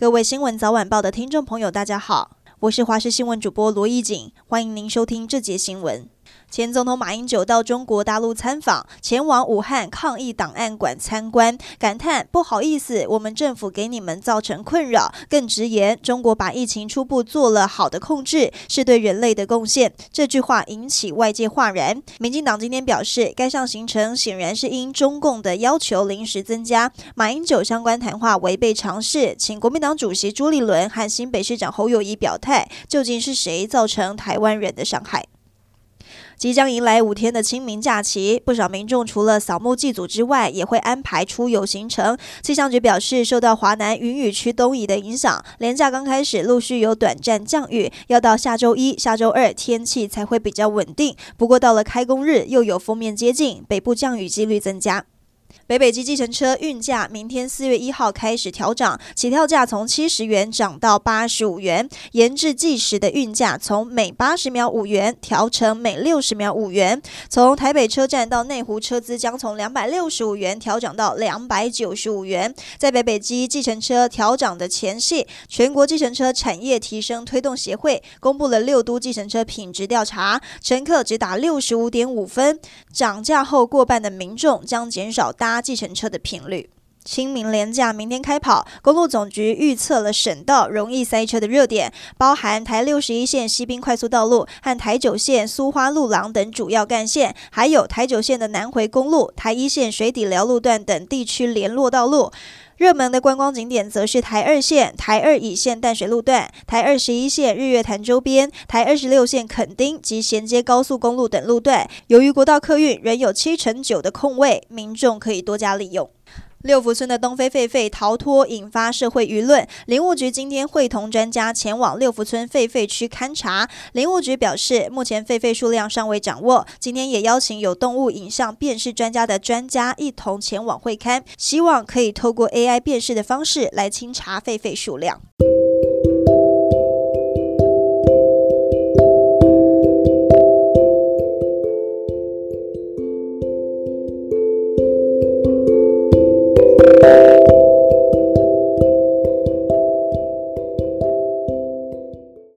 各位新闻早晚报的听众朋友，大家好，我是华视新闻主播罗艺锦，欢迎您收听这节新闻。前总统马英九到中国大陆参访，前往武汉抗疫档案馆参观，感叹不好意思，我们政府给你们造成困扰。更直言，中国把疫情初步做了好的控制，是对人类的贡献。这句话引起外界哗然。民进党今天表示，该项行程显然是因中共的要求临时增加。马英九相关谈话违背常识，请国民党主席朱立伦和新北市长侯友谊表态，究竟是谁造成台湾人的伤害？即将迎来五天的清明假期，不少民众除了扫墓祭祖之外，也会安排出游行程。气象局表示，受到华南云雨区东移的影响，连假刚开始陆续有短暂降雨，要到下周一下周二天气才会比较稳定。不过到了开工日，又有封面接近，北部降雨几率增加。北北基计程车运价明天四月一号开始调涨，起跳价从七十元涨到八十五元，延至计时的运价从每八十秒五元调成每六十秒五元。从台北车站到内湖车资将从两百六十五元调涨到两百九十五元。在北北基计程车调涨的前夕，全国计程车产业提升推动协会公布了六都计程车品质调查，乘客只打六十五点五分，涨价后过半的民众将减少搭计程车的频率。清明连假明天开跑，公路总局预测了省道容易塞车的热点，包含台六十一线西滨快速道路和台九线苏花路廊等主要干线，还有台九线的南回公路、台一线水底寮路段等地区联络道路。热门的观光景点则是台二线、台二乙线淡水路段、台二十一线日月潭周边、台二十六线垦丁及衔接高速公路等路段。由于国道客运仍有七成九的空位，民众可以多加利用。六福村的东非狒狒逃脱，引发社会舆论。林务局今天会同专家前往六福村狒狒区勘查。林务局表示，目前狒狒数量尚未掌握，今天也邀请有动物影像辨识专家的专家一同前往会勘，希望可以透过 AI 辨识的方式来清查狒狒数量。